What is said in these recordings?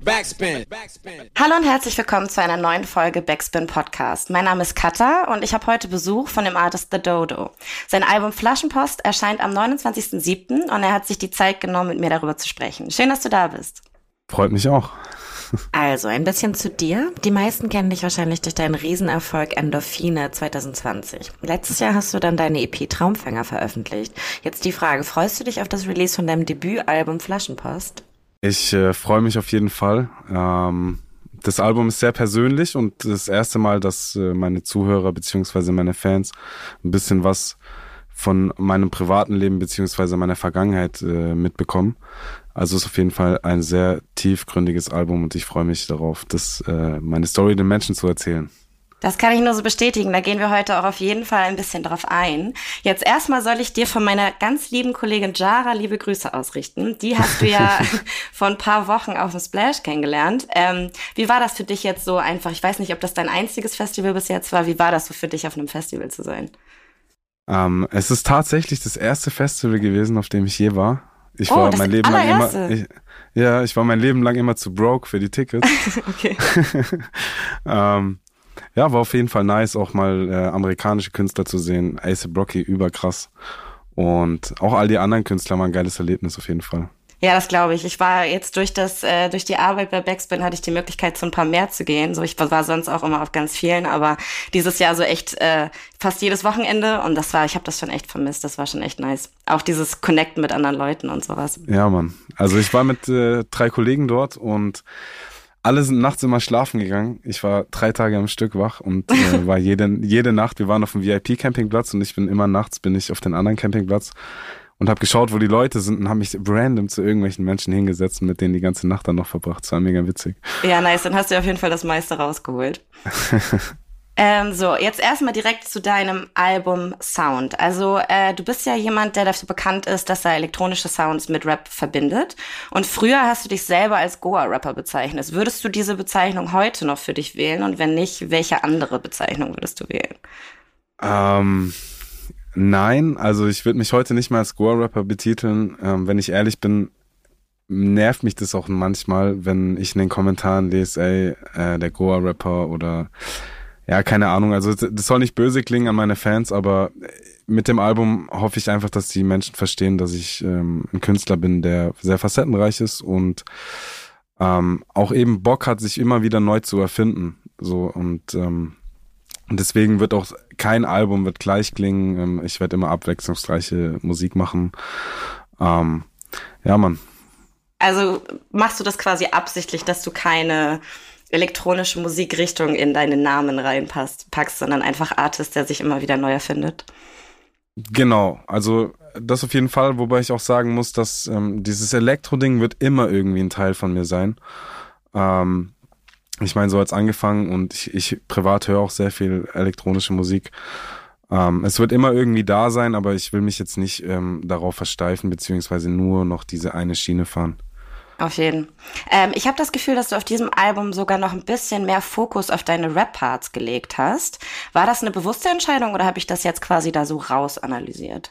Backspin. Hallo und herzlich willkommen zu einer neuen Folge Backspin Podcast. Mein Name ist Katha und ich habe heute Besuch von dem Artist The Dodo. Sein Album Flaschenpost erscheint am 29.07. und er hat sich die Zeit genommen, mit mir darüber zu sprechen. Schön, dass du da bist. Freut mich auch. Also, ein bisschen zu dir. Die meisten kennen dich wahrscheinlich durch deinen Riesenerfolg Endorphine 2020. Letztes Jahr hast du dann deine EP Traumfänger veröffentlicht. Jetzt die Frage, freust du dich auf das Release von deinem Debütalbum Flaschenpost? Ich äh, freue mich auf jeden Fall. Ähm, das Album ist sehr persönlich und das erste Mal, dass äh, meine Zuhörer beziehungsweise meine Fans ein bisschen was von meinem privaten Leben beziehungsweise meiner Vergangenheit äh, mitbekommen. Also ist auf jeden Fall ein sehr tiefgründiges Album und ich freue mich darauf, das äh, meine Story den Menschen zu erzählen. Das kann ich nur so bestätigen. Da gehen wir heute auch auf jeden Fall ein bisschen drauf ein. Jetzt erstmal soll ich dir von meiner ganz lieben Kollegin Jara liebe Grüße ausrichten. Die hast du ja vor ein paar Wochen auf dem Splash kennengelernt. Ähm, wie war das für dich jetzt so einfach? Ich weiß nicht, ob das dein einziges Festival bis jetzt war. Wie war das so für dich, auf einem Festival zu sein? Ähm, es ist tatsächlich das erste Festival gewesen, auf dem ich je war. Ich oh, war mein Leben lang immer. Ich, ja, ich war mein Leben lang immer zu broke für die Tickets. okay. ähm, ja, war auf jeden Fall nice, auch mal äh, amerikanische Künstler zu sehen. Ace Brocky, überkrass. Und auch all die anderen Künstler waren ein geiles Erlebnis auf jeden Fall. Ja, das glaube ich. Ich war jetzt durch das, äh, durch die Arbeit bei Backspin hatte ich die Möglichkeit, zu ein paar mehr zu gehen. So, ich war sonst auch immer auf ganz vielen, aber dieses Jahr so echt äh, fast jedes Wochenende und das war, ich habe das schon echt vermisst. Das war schon echt nice. Auch dieses Connecten mit anderen Leuten und sowas. Ja, Mann. Also ich war mit äh, drei Kollegen dort und alle sind nachts immer schlafen gegangen. Ich war drei Tage am Stück wach und äh, war jede, jede Nacht, wir waren auf dem VIP-Campingplatz und ich bin immer nachts, bin ich auf den anderen Campingplatz und habe geschaut, wo die Leute sind und habe mich random zu irgendwelchen Menschen hingesetzt und mit denen die ganze Nacht dann noch verbracht. Das war mega witzig. Ja, nice. Dann hast du auf jeden Fall das meiste rausgeholt. Ähm, so, jetzt erstmal direkt zu deinem Album Sound. Also äh, du bist ja jemand, der dafür bekannt ist, dass er elektronische Sounds mit Rap verbindet. Und früher hast du dich selber als Goa-Rapper bezeichnet. Würdest du diese Bezeichnung heute noch für dich wählen? Und wenn nicht, welche andere Bezeichnung würdest du wählen? Ähm, nein, also ich würde mich heute nicht mal als Goa-Rapper betiteln. Ähm, wenn ich ehrlich bin, nervt mich das auch manchmal, wenn ich in den Kommentaren lese, ey, äh, der Goa-Rapper oder ja, keine Ahnung. Also das soll nicht böse klingen an meine Fans, aber mit dem Album hoffe ich einfach, dass die Menschen verstehen, dass ich ähm, ein Künstler bin, der sehr facettenreich ist und ähm, auch eben Bock hat, sich immer wieder neu zu erfinden. So und ähm, deswegen wird auch kein Album wird gleich klingen. Ähm, ich werde immer abwechslungsreiche Musik machen. Ähm, ja, Mann. Also machst du das quasi absichtlich, dass du keine elektronische Musikrichtung in deinen Namen reinpasst, packst, sondern einfach Artist, der sich immer wieder neu erfindet. Genau, also das auf jeden Fall, wobei ich auch sagen muss, dass ähm, dieses Elektro-Ding wird immer irgendwie ein Teil von mir sein. Ähm, ich meine, so hat's angefangen und ich, ich privat höre auch sehr viel elektronische Musik. Ähm, es wird immer irgendwie da sein, aber ich will mich jetzt nicht ähm, darauf versteifen, beziehungsweise nur noch diese eine Schiene fahren. Auf jeden. Ähm, ich habe das Gefühl, dass du auf diesem Album sogar noch ein bisschen mehr Fokus auf deine Rap-Parts gelegt hast. War das eine bewusste Entscheidung oder habe ich das jetzt quasi da so raus analysiert?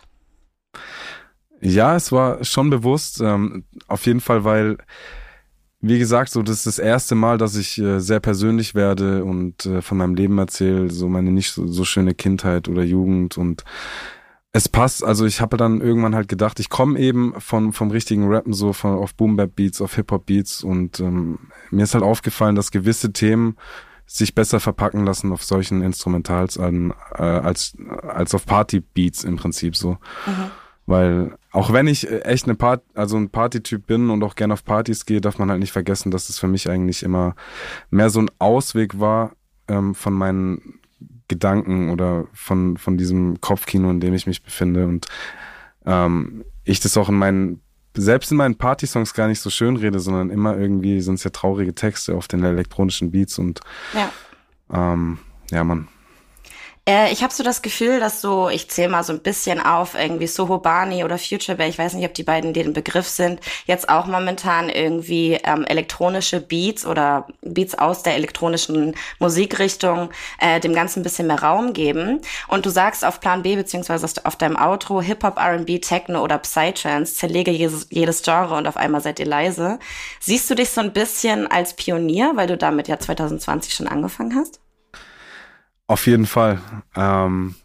Ja, es war schon bewusst. Ähm, auf jeden Fall, weil, wie gesagt, so das ist das erste Mal, dass ich äh, sehr persönlich werde und äh, von meinem Leben erzähle, so meine nicht so, so schöne Kindheit oder Jugend und es passt, also ich habe dann irgendwann halt gedacht, ich komme eben von vom richtigen Rappen so von auf Boom Bap Beats, auf Hip Hop Beats und ähm, mir ist halt aufgefallen, dass gewisse Themen sich besser verpacken lassen auf solchen Instrumentals an, äh, als als auf Party Beats im Prinzip so. Mhm. Weil auch wenn ich echt eine Part, also ein Partytyp bin und auch gerne auf Partys gehe, darf man halt nicht vergessen, dass es für mich eigentlich immer mehr so ein Ausweg war ähm, von meinen Gedanken oder von, von diesem Kopfkino, in dem ich mich befinde. Und ähm, ich das auch in meinen, selbst in meinen Partysongs gar nicht so schön rede, sondern immer irgendwie sind es ja traurige Texte auf den elektronischen Beats und ja, ähm, ja man. Äh, ich habe so das Gefühl, dass so, ich zähle mal so ein bisschen auf, irgendwie Soho Barney oder Future Bay, ich weiß nicht, ob die beiden dir ein Begriff sind, jetzt auch momentan irgendwie ähm, elektronische Beats oder Beats aus der elektronischen Musikrichtung äh, dem Ganzen ein bisschen mehr Raum geben. Und du sagst auf Plan B beziehungsweise auf deinem Outro Hip-Hop, R&B, Techno oder Psytrance, zerlege jedes, jedes Genre und auf einmal seid ihr leise. Siehst du dich so ein bisschen als Pionier, weil du damit ja 2020 schon angefangen hast? Auf jeden Fall. Ähm,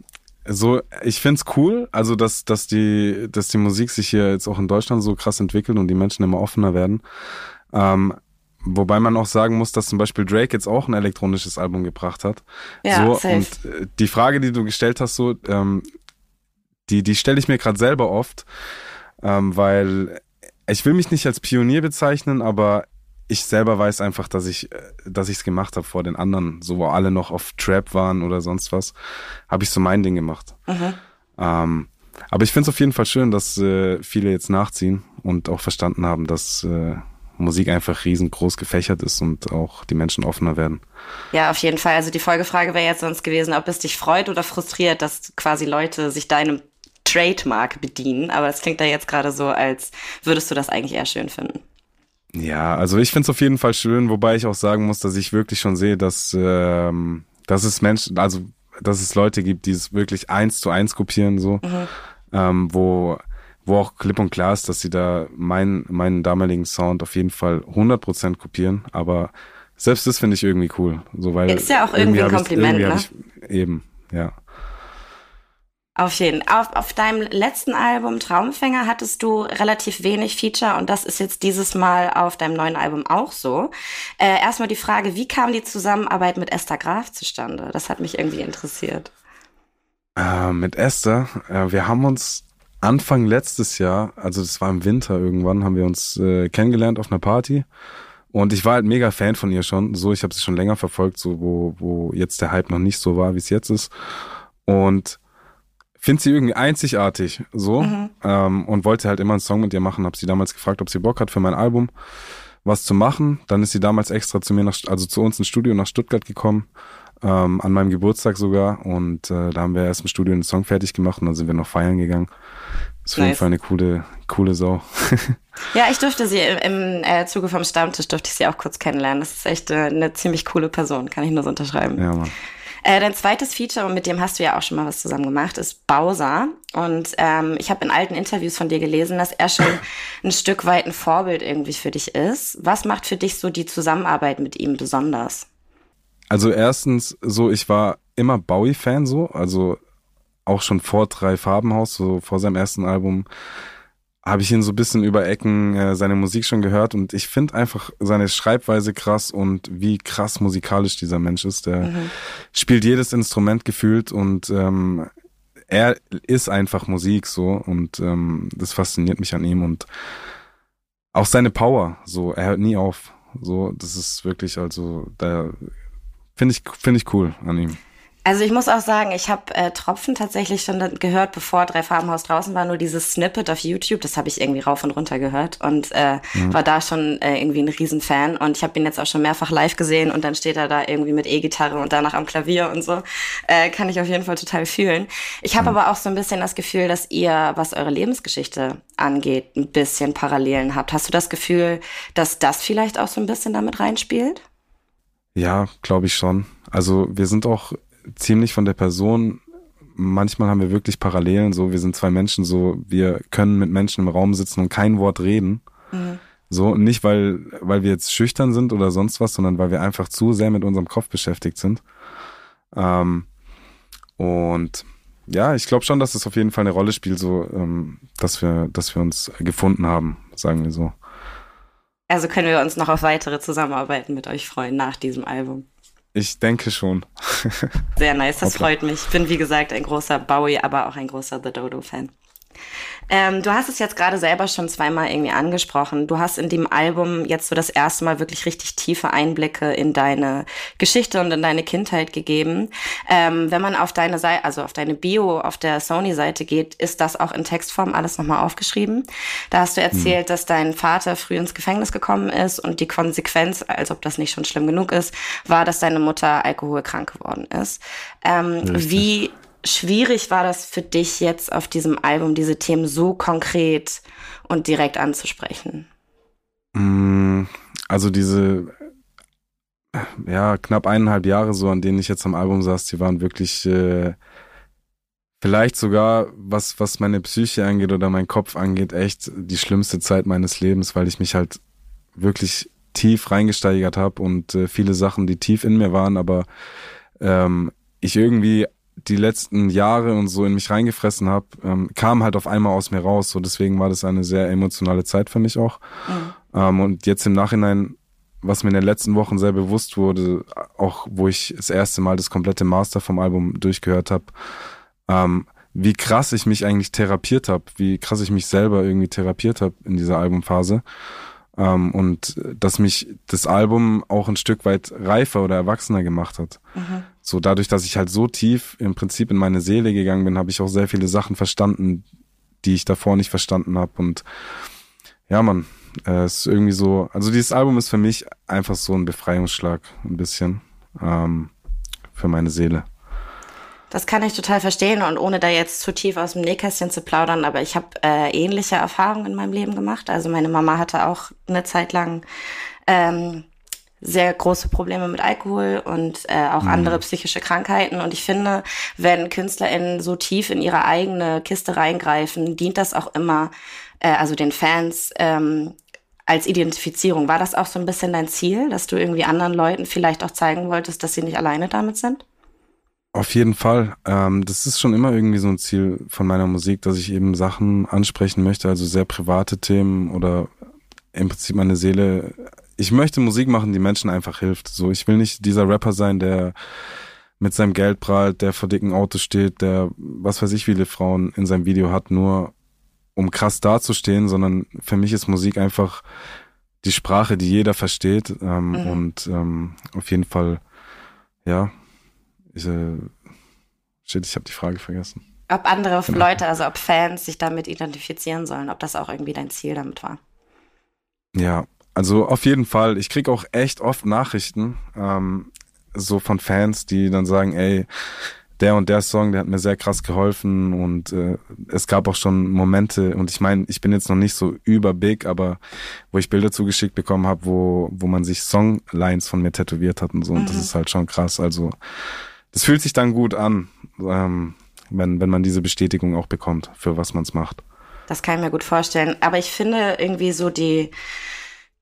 so, ich find's cool, also dass, dass die, dass die Musik sich hier jetzt auch in Deutschland so krass entwickelt und die Menschen immer offener werden. Ähm, wobei man auch sagen muss, dass zum Beispiel Drake jetzt auch ein elektronisches Album gebracht hat. Ja, so, safe. und äh, die Frage, die du gestellt hast, so, ähm, die, die stelle ich mir gerade selber oft, ähm, weil ich will mich nicht als Pionier bezeichnen, aber ich selber weiß einfach, dass ich, äh, dass ich es gemacht habe vor den anderen, so wo alle noch auf Trap waren oder sonst was, habe ich so mein Ding gemacht. Mhm. Ähm, aber ich finde es auf jeden Fall schön, dass äh, viele jetzt nachziehen und auch verstanden haben, dass äh, Musik einfach riesengroß gefächert ist und auch die Menschen offener werden. Ja, auf jeden Fall. Also die Folgefrage wäre jetzt sonst gewesen, ob es dich freut oder frustriert, dass quasi Leute sich deinem Trademark bedienen. Aber es klingt da jetzt gerade so, als würdest du das eigentlich eher schön finden. Ja, also ich finde es auf jeden Fall schön, wobei ich auch sagen muss, dass ich wirklich schon sehe, dass, ähm, dass es Menschen, also dass es Leute gibt, die es wirklich eins zu eins kopieren, so, mhm. ähm, wo, wo auch klipp und klar ist, dass sie da meinen, meinen damaligen Sound auf jeden Fall 100% kopieren, aber selbst das finde ich irgendwie cool, so weil ist ja auch irgendwie, irgendwie ein Kompliment, ich, irgendwie ne? Ich, eben, ja. Auf jeden. Auf, auf deinem letzten Album Traumfänger hattest du relativ wenig Feature und das ist jetzt dieses Mal auf deinem neuen Album auch so. Äh, erstmal die Frage, wie kam die Zusammenarbeit mit Esther Graf zustande? Das hat mich irgendwie interessiert. Äh, mit Esther, äh, wir haben uns Anfang letztes Jahr, also das war im Winter irgendwann, haben wir uns äh, kennengelernt auf einer Party. Und ich war halt mega Fan von ihr schon. So, ich habe sie schon länger verfolgt, so wo, wo jetzt der Hype noch nicht so war, wie es jetzt ist. Und finde sie irgendwie einzigartig so mhm. ähm, und wollte halt immer einen Song mit ihr machen. Habe sie damals gefragt, ob sie Bock hat für mein Album was zu machen. Dann ist sie damals extra zu mir nach, also zu uns ins Studio nach Stuttgart gekommen, ähm, an meinem Geburtstag sogar. Und äh, da haben wir erst im Studio einen Song fertig gemacht und dann sind wir noch feiern gegangen. Das ist auf jeden Fall eine coole, coole Sau. ja, ich durfte sie im, im äh, Zuge vom Stammtisch durfte ich sie auch kurz kennenlernen. Das ist echt äh, eine ziemlich coole Person, kann ich nur so unterschreiben. Ja, Mann. Äh, dein zweites Feature, und mit dem hast du ja auch schon mal was zusammen gemacht, ist Bowser. Und ähm, ich habe in alten Interviews von dir gelesen, dass er schon ein Stück weit ein Vorbild irgendwie für dich ist. Was macht für dich so die Zusammenarbeit mit ihm besonders? Also erstens, so ich war immer Bowie-Fan so, also auch schon vor drei Farbenhaus, so vor seinem ersten Album habe ich ihn so ein bisschen über Ecken äh, seine Musik schon gehört und ich finde einfach seine Schreibweise krass und wie krass musikalisch dieser Mensch ist. Der mhm. spielt jedes Instrument gefühlt und ähm, er ist einfach Musik so und ähm, das fasziniert mich an ihm und auch seine Power, so er hört nie auf. So, das ist wirklich also da finde ich finde ich cool an ihm. Also ich muss auch sagen, ich habe äh, Tropfen tatsächlich schon gehört, bevor Drei Farbenhaus draußen war, nur dieses Snippet auf YouTube, das habe ich irgendwie rauf und runter gehört und äh, mhm. war da schon äh, irgendwie ein Riesenfan und ich habe ihn jetzt auch schon mehrfach live gesehen und dann steht er da irgendwie mit E-Gitarre und danach am Klavier und so. Äh, kann ich auf jeden Fall total fühlen. Ich habe mhm. aber auch so ein bisschen das Gefühl, dass ihr, was eure Lebensgeschichte angeht, ein bisschen Parallelen habt. Hast du das Gefühl, dass das vielleicht auch so ein bisschen damit reinspielt? Ja, glaube ich schon. Also wir sind auch ziemlich von der Person. Manchmal haben wir wirklich Parallelen, so wir sind zwei Menschen, so wir können mit Menschen im Raum sitzen und kein Wort reden. Mhm. So, nicht weil, weil wir jetzt schüchtern sind oder sonst was, sondern weil wir einfach zu sehr mit unserem Kopf beschäftigt sind. Ähm, und ja, ich glaube schon, dass es auf jeden Fall eine Rolle spielt, so, ähm, dass wir, dass wir uns gefunden haben, sagen wir so. Also können wir uns noch auf weitere Zusammenarbeiten mit euch freuen nach diesem Album. Ich denke schon. Sehr nice, das freut mich. Ich bin, wie gesagt, ein großer Bowie, aber auch ein großer The Dodo-Fan. Ähm, du hast es jetzt gerade selber schon zweimal irgendwie angesprochen. Du hast in dem Album jetzt so das erste Mal wirklich richtig tiefe Einblicke in deine Geschichte und in deine Kindheit gegeben. Ähm, wenn man auf deine Seite, also auf deine Bio auf der Sony-Seite geht, ist das auch in Textform alles nochmal aufgeschrieben. Da hast du erzählt, hm. dass dein Vater früh ins Gefängnis gekommen ist und die Konsequenz, als ob das nicht schon schlimm genug ist, war, dass deine Mutter alkoholkrank geworden ist. Ähm, wie schwierig war das für dich jetzt auf diesem Album, diese Themen so konkret und direkt anzusprechen? Mm, also diese ja, knapp eineinhalb Jahre so, an denen ich jetzt am Album saß, die waren wirklich äh, vielleicht sogar, was, was meine Psyche angeht oder mein Kopf angeht, echt die schlimmste Zeit meines Lebens, weil ich mich halt wirklich tief reingesteigert habe und äh, viele Sachen, die tief in mir waren, aber ähm, ich irgendwie die letzten Jahre und so in mich reingefressen habe, ähm, kam halt auf einmal aus mir raus. So deswegen war das eine sehr emotionale Zeit für mich auch. Mhm. Ähm, und jetzt im Nachhinein, was mir in den letzten Wochen sehr bewusst wurde, auch wo ich das erste Mal das komplette Master vom Album durchgehört habe, ähm, wie krass ich mich eigentlich therapiert habe, wie krass ich mich selber irgendwie therapiert habe in dieser Albumphase. Ähm, und dass mich das Album auch ein Stück weit reifer oder erwachsener gemacht hat. Mhm. So dadurch, dass ich halt so tief im Prinzip in meine Seele gegangen bin, habe ich auch sehr viele Sachen verstanden, die ich davor nicht verstanden habe. Und ja, man, äh, ist irgendwie so, also dieses Album ist für mich einfach so ein Befreiungsschlag, ein bisschen ähm, für meine Seele. Das kann ich total verstehen und ohne da jetzt zu tief aus dem Nähkästchen zu plaudern, aber ich habe äh, ähnliche Erfahrungen in meinem Leben gemacht. Also meine Mama hatte auch eine Zeit lang ähm, sehr große Probleme mit Alkohol und äh, auch mhm. andere psychische Krankheiten. Und ich finde, wenn KünstlerInnen so tief in ihre eigene Kiste reingreifen, dient das auch immer, äh, also den Fans, ähm, als Identifizierung. War das auch so ein bisschen dein Ziel, dass du irgendwie anderen Leuten vielleicht auch zeigen wolltest, dass sie nicht alleine damit sind? Auf jeden Fall. Ähm, das ist schon immer irgendwie so ein Ziel von meiner Musik, dass ich eben Sachen ansprechen möchte, also sehr private Themen oder im Prinzip meine Seele. Ich möchte Musik machen, die Menschen einfach hilft. So, ich will nicht dieser Rapper sein, der mit seinem Geld prahlt, der vor dicken Autos steht, der was weiß ich, viele Frauen in seinem Video hat, nur um krass dazustehen, sondern für mich ist Musik einfach die Sprache, die jeder versteht. Ähm, mhm. Und ähm, auf jeden Fall, ja, ich, äh, shit, ich habe die Frage vergessen. Ob andere genau. Leute, also ob Fans sich damit identifizieren sollen, ob das auch irgendwie dein Ziel damit war. Ja, also auf jeden Fall. Ich krieg auch echt oft Nachrichten, ähm, so von Fans, die dann sagen, ey, der und der Song, der hat mir sehr krass geholfen und äh, es gab auch schon Momente und ich meine, ich bin jetzt noch nicht so über big, aber wo ich Bilder zugeschickt bekommen habe, wo wo man sich Songlines von mir tätowiert hat und so mhm. und das mhm. ist halt schon krass. Also das fühlt sich dann gut an, ähm, wenn, wenn man diese Bestätigung auch bekommt, für was man es macht. Das kann ich mir gut vorstellen. Aber ich finde irgendwie so die,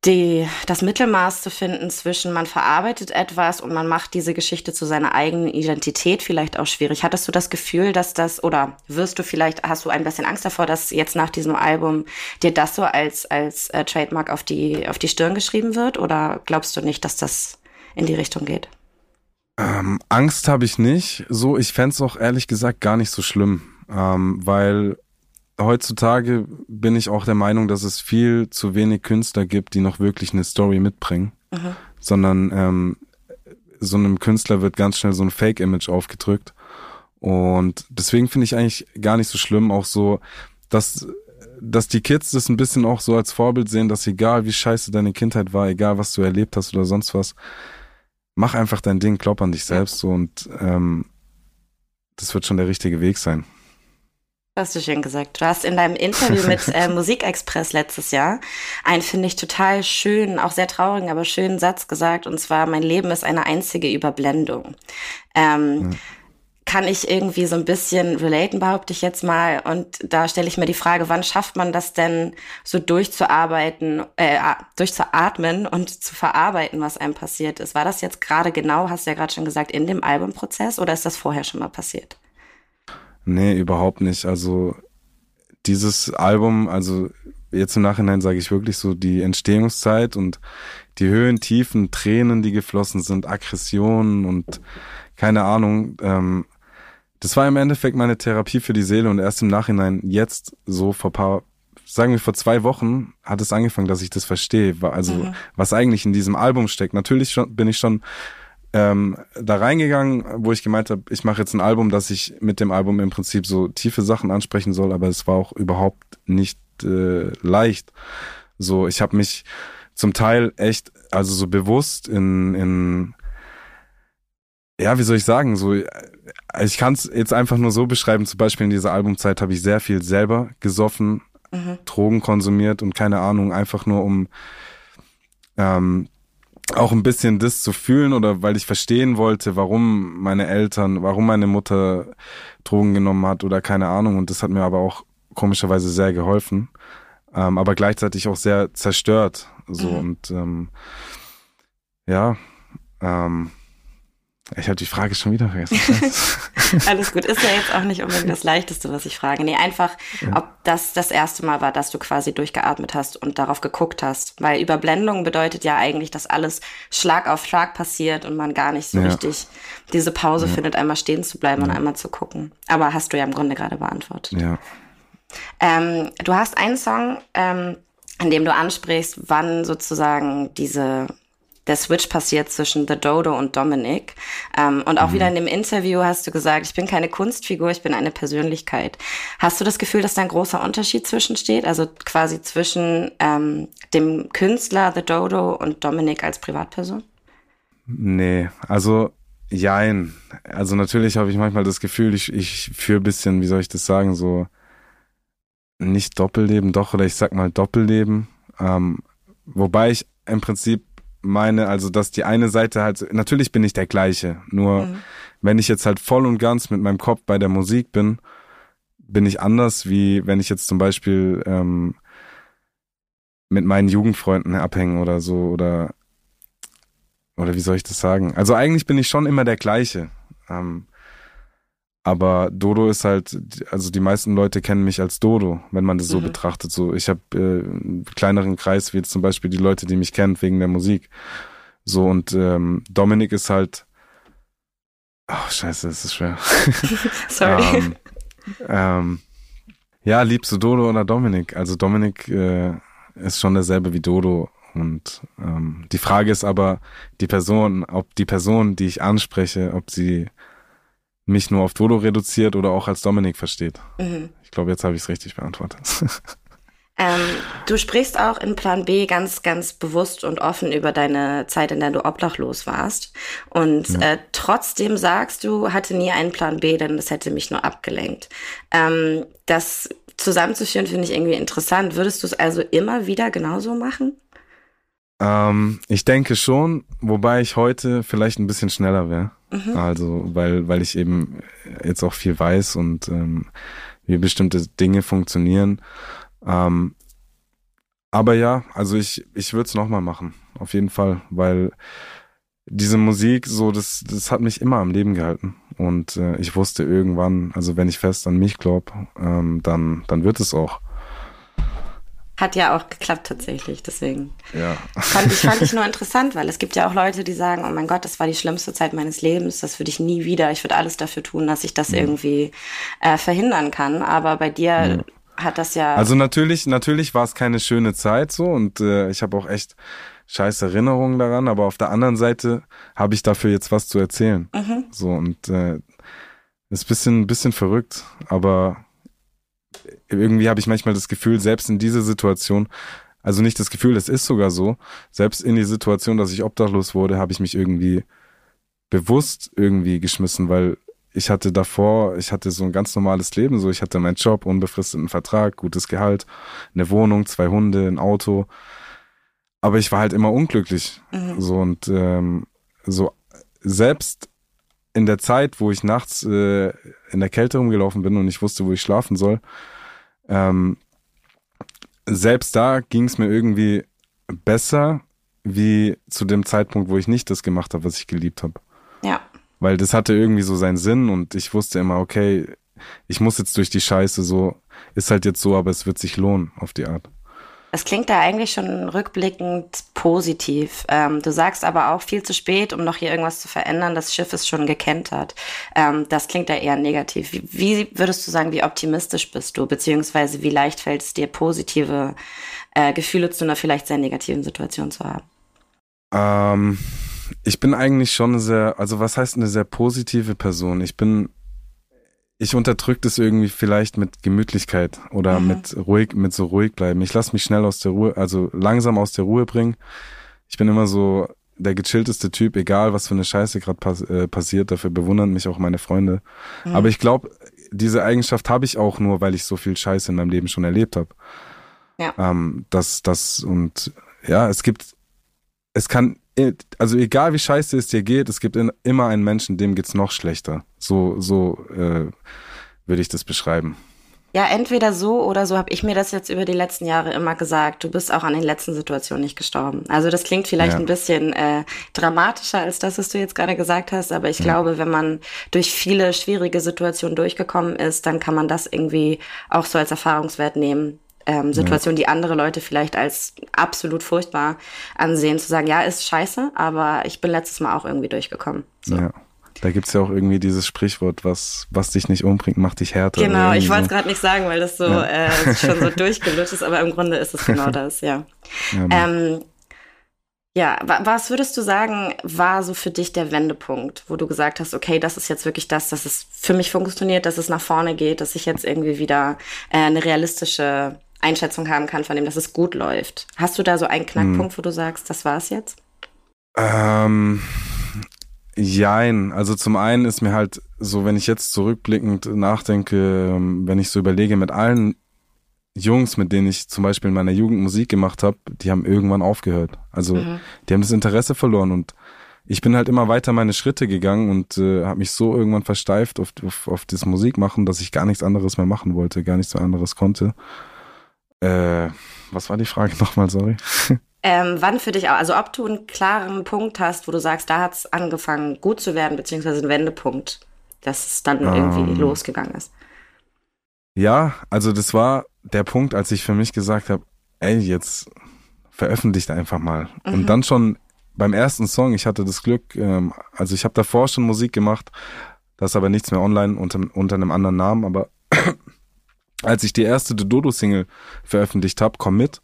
die, das Mittelmaß zu finden zwischen man verarbeitet etwas und man macht diese Geschichte zu seiner eigenen Identität vielleicht auch schwierig. Hattest du das Gefühl, dass das oder wirst du vielleicht, hast du ein bisschen Angst davor, dass jetzt nach diesem Album dir das so als, als äh, Trademark auf die, auf die Stirn geschrieben wird oder glaubst du nicht, dass das in die Richtung geht? Ähm, Angst habe ich nicht. So, ich fände auch ehrlich gesagt gar nicht so schlimm, ähm, weil heutzutage bin ich auch der Meinung, dass es viel zu wenig Künstler gibt, die noch wirklich eine Story mitbringen, mhm. sondern ähm, so einem Künstler wird ganz schnell so ein Fake-Image aufgedrückt. Und deswegen finde ich eigentlich gar nicht so schlimm, auch so, dass, dass die Kids das ein bisschen auch so als Vorbild sehen, dass egal wie scheiße deine Kindheit war, egal was du erlebt hast oder sonst was, mach einfach dein Ding, glaub an dich selbst so und ähm, das wird schon der richtige Weg sein. Hast du schön gesagt. Du hast in deinem Interview mit äh, Musikexpress letztes Jahr einen, finde ich, total schönen, auch sehr traurigen, aber schönen Satz gesagt. Und zwar, mein Leben ist eine einzige Überblendung. Ähm, ja kann ich irgendwie so ein bisschen relaten, behaupte ich jetzt mal. Und da stelle ich mir die Frage, wann schafft man das denn so durchzuarbeiten, äh, durchzuatmen und zu verarbeiten, was einem passiert ist? War das jetzt gerade genau, hast du ja gerade schon gesagt, in dem Albumprozess oder ist das vorher schon mal passiert? Nee, überhaupt nicht. Also dieses Album, also jetzt im Nachhinein sage ich wirklich so die Entstehungszeit und die Höhen, Tiefen, Tränen, die geflossen sind, Aggressionen und keine Ahnung, ähm, das war im Endeffekt meine Therapie für die Seele und erst im Nachhinein jetzt so vor paar sagen wir vor zwei Wochen hat es angefangen, dass ich das verstehe, also mhm. was eigentlich in diesem Album steckt. Natürlich schon, bin ich schon ähm, da reingegangen, wo ich gemeint habe, ich mache jetzt ein Album, dass ich mit dem Album im Prinzip so tiefe Sachen ansprechen soll, aber es war auch überhaupt nicht äh, leicht. So, ich habe mich zum Teil echt, also so bewusst in, in ja, wie soll ich sagen, so ich kann es jetzt einfach nur so beschreiben, zum Beispiel in dieser Albumzeit habe ich sehr viel selber gesoffen, mhm. Drogen konsumiert und keine Ahnung, einfach nur um ähm, auch ein bisschen das zu fühlen oder weil ich verstehen wollte, warum meine Eltern, warum meine Mutter Drogen genommen hat oder keine Ahnung. Und das hat mir aber auch komischerweise sehr geholfen, ähm, aber gleichzeitig auch sehr zerstört. So mhm. und ähm, ja, ähm, ich habe die Frage schon wieder vergessen. Alles gut, ist ja jetzt auch nicht unbedingt das Leichteste, was ich frage. Nee, einfach, ja. ob das das erste Mal war, dass du quasi durchgeatmet hast und darauf geguckt hast. Weil Überblendung bedeutet ja eigentlich, dass alles Schlag auf Schlag passiert und man gar nicht so ja. richtig diese Pause ja. findet, einmal stehen zu bleiben und einmal zu gucken. Aber hast du ja im Grunde gerade beantwortet. Ja. Ähm, du hast einen Song, ähm, in dem du ansprichst, wann sozusagen diese der Switch passiert zwischen The Dodo und Dominic. Ähm, und auch mhm. wieder in dem Interview hast du gesagt, ich bin keine Kunstfigur, ich bin eine Persönlichkeit. Hast du das Gefühl, dass da ein großer Unterschied zwischensteht? Also quasi zwischen ähm, dem Künstler The Dodo und Dominic als Privatperson? Nee, also jein. Also natürlich habe ich manchmal das Gefühl, ich, ich führe bisschen, wie soll ich das sagen, so nicht Doppelleben, doch, oder ich sag mal Doppelleben. Ähm, wobei ich im Prinzip meine, also dass die eine Seite halt, natürlich bin ich der gleiche, nur mhm. wenn ich jetzt halt voll und ganz mit meinem Kopf bei der Musik bin, bin ich anders, wie wenn ich jetzt zum Beispiel ähm, mit meinen Jugendfreunden abhänge oder so oder oder wie soll ich das sagen? Also eigentlich bin ich schon immer der gleiche. Ähm, aber Dodo ist halt, also die meisten Leute kennen mich als Dodo, wenn man das so mhm. betrachtet. So, ich habe äh, einen kleineren Kreis, wie jetzt zum Beispiel die Leute, die mich kennen wegen der Musik. So und ähm, Dominik ist halt. Oh, scheiße, das ist schwer. Sorry. ähm, ähm, ja, liebst du Dodo oder Dominik? Also Dominik äh, ist schon derselbe wie Dodo. Und ähm, die Frage ist aber, die Person, ob die Person, die ich anspreche, ob sie mich nur auf Dodo reduziert oder auch als Dominik versteht. Mhm. Ich glaube, jetzt habe ich es richtig beantwortet. Ähm, du sprichst auch in Plan B ganz, ganz bewusst und offen über deine Zeit, in der du obdachlos warst. Und ja. äh, trotzdem sagst du, hatte nie einen Plan B, denn das hätte mich nur abgelenkt. Ähm, das zusammenzuführen finde ich irgendwie interessant. Würdest du es also immer wieder genauso machen? Ähm, ich denke schon, wobei ich heute vielleicht ein bisschen schneller wäre. Mhm. Also, weil, weil ich eben jetzt auch viel weiß und ähm, wie bestimmte Dinge funktionieren. Ähm, aber ja, also ich, ich würde es nochmal machen, auf jeden Fall, weil diese Musik, so, das, das hat mich immer am Leben gehalten. Und äh, ich wusste irgendwann, also wenn ich fest an mich glaube, ähm, dann, dann wird es auch. Hat ja auch geklappt tatsächlich, deswegen. Ja. Fand ich, fand ich nur interessant, weil es gibt ja auch Leute, die sagen, oh mein Gott, das war die schlimmste Zeit meines Lebens, das würde ich nie wieder, ich würde alles dafür tun, dass ich das mhm. irgendwie äh, verhindern kann. Aber bei dir mhm. hat das ja. Also natürlich, natürlich war es keine schöne Zeit so und äh, ich habe auch echt scheiß Erinnerungen daran, aber auf der anderen Seite habe ich dafür jetzt was zu erzählen. Mhm. So und äh, ist bisschen, bisschen verrückt, aber irgendwie habe ich manchmal das Gefühl, selbst in dieser Situation, also nicht das Gefühl, es ist sogar so, selbst in die Situation, dass ich obdachlos wurde, habe ich mich irgendwie bewusst irgendwie geschmissen, weil ich hatte davor, ich hatte so ein ganz normales Leben, so ich hatte meinen Job, unbefristeten Vertrag, gutes Gehalt, eine Wohnung, zwei Hunde, ein Auto, aber ich war halt immer unglücklich, mhm. so und ähm, so selbst in der Zeit, wo ich nachts äh, in der Kälte rumgelaufen bin und ich wusste, wo ich schlafen soll, ähm, selbst da ging es mir irgendwie besser wie zu dem Zeitpunkt, wo ich nicht das gemacht habe, was ich geliebt habe. Ja. Weil das hatte irgendwie so seinen Sinn und ich wusste immer, okay, ich muss jetzt durch die Scheiße so, ist halt jetzt so, aber es wird sich lohnen auf die Art. Das klingt da eigentlich schon rückblickend positiv. Ähm, du sagst aber auch viel zu spät, um noch hier irgendwas zu verändern. Das Schiff ist schon gekentert. Ähm, das klingt da eher negativ. Wie, wie, würdest du sagen, wie optimistisch bist du? Beziehungsweise wie leicht fällt es dir, positive äh, Gefühle zu einer vielleicht sehr negativen Situation zu haben? Ähm, ich bin eigentlich schon eine sehr, also was heißt eine sehr positive Person? Ich bin ich unterdrücke das irgendwie vielleicht mit Gemütlichkeit oder mhm. mit ruhig, mit so ruhig bleiben. Ich lasse mich schnell aus der Ruhe, also langsam aus der Ruhe bringen. Ich bin immer so der gechillteste Typ, egal was für eine Scheiße gerade pass äh, passiert. Dafür bewundern mich auch meine Freunde. Mhm. Aber ich glaube, diese Eigenschaft habe ich auch nur, weil ich so viel Scheiße in meinem Leben schon erlebt habe. Ja. Ähm, das, das und ja, es gibt, es kann also egal wie scheiße es dir geht, es gibt immer einen Menschen, dem geht's noch schlechter. So, so äh, würde ich das beschreiben. Ja, entweder so oder so habe ich mir das jetzt über die letzten Jahre immer gesagt. Du bist auch an den letzten Situationen nicht gestorben. Also das klingt vielleicht ja. ein bisschen äh, dramatischer als das, was du jetzt gerade gesagt hast, aber ich ja. glaube, wenn man durch viele schwierige Situationen durchgekommen ist, dann kann man das irgendwie auch so als Erfahrungswert nehmen ähm, Situation, ja. die andere Leute vielleicht als absolut furchtbar ansehen, zu sagen, ja, ist scheiße, aber ich bin letztes Mal auch irgendwie durchgekommen. So. Ja. Da gibt's ja auch irgendwie dieses Sprichwort, was, was dich nicht umbringt, macht dich härter. Genau, ich wollte es gerade nicht sagen, weil das so ja. äh, schon so durchgelutscht ist, aber im Grunde ist es genau das, ja. Ja, ähm, ja, was würdest du sagen, war so für dich der Wendepunkt, wo du gesagt hast, okay, das ist jetzt wirklich das, dass es für mich funktioniert, dass es nach vorne geht, dass ich jetzt irgendwie wieder äh, eine realistische Einschätzung haben kann von dem, dass es gut läuft. Hast du da so einen Knackpunkt, hm. wo du sagst, das war's jetzt? Ähm, jein. Also zum einen ist mir halt so, wenn ich jetzt zurückblickend nachdenke, ähm, wenn ich so überlege, mit allen Jungs, mit denen ich zum Beispiel in meiner Jugend Musik gemacht habe, die haben irgendwann aufgehört. Also mhm. die haben das Interesse verloren und ich bin halt immer weiter meine Schritte gegangen und äh, habe mich so irgendwann versteift auf, auf, auf das Musikmachen, dass ich gar nichts anderes mehr machen wollte, gar nichts anderes konnte. Äh, was war die Frage nochmal, sorry? Ähm, wann für dich auch, also ob du einen klaren Punkt hast, wo du sagst, da hat es angefangen gut zu werden, beziehungsweise ein Wendepunkt, dass es dann ähm, irgendwie losgegangen ist. Ja, also das war der Punkt, als ich für mich gesagt habe, ey, jetzt veröffentlicht einfach mal. Mhm. Und dann schon beim ersten Song, ich hatte das Glück, ähm, also ich habe davor schon Musik gemacht, das ist aber nichts mehr online unter, unter einem anderen Namen, aber als ich die erste Dodo-Single veröffentlicht habe, Komm mit,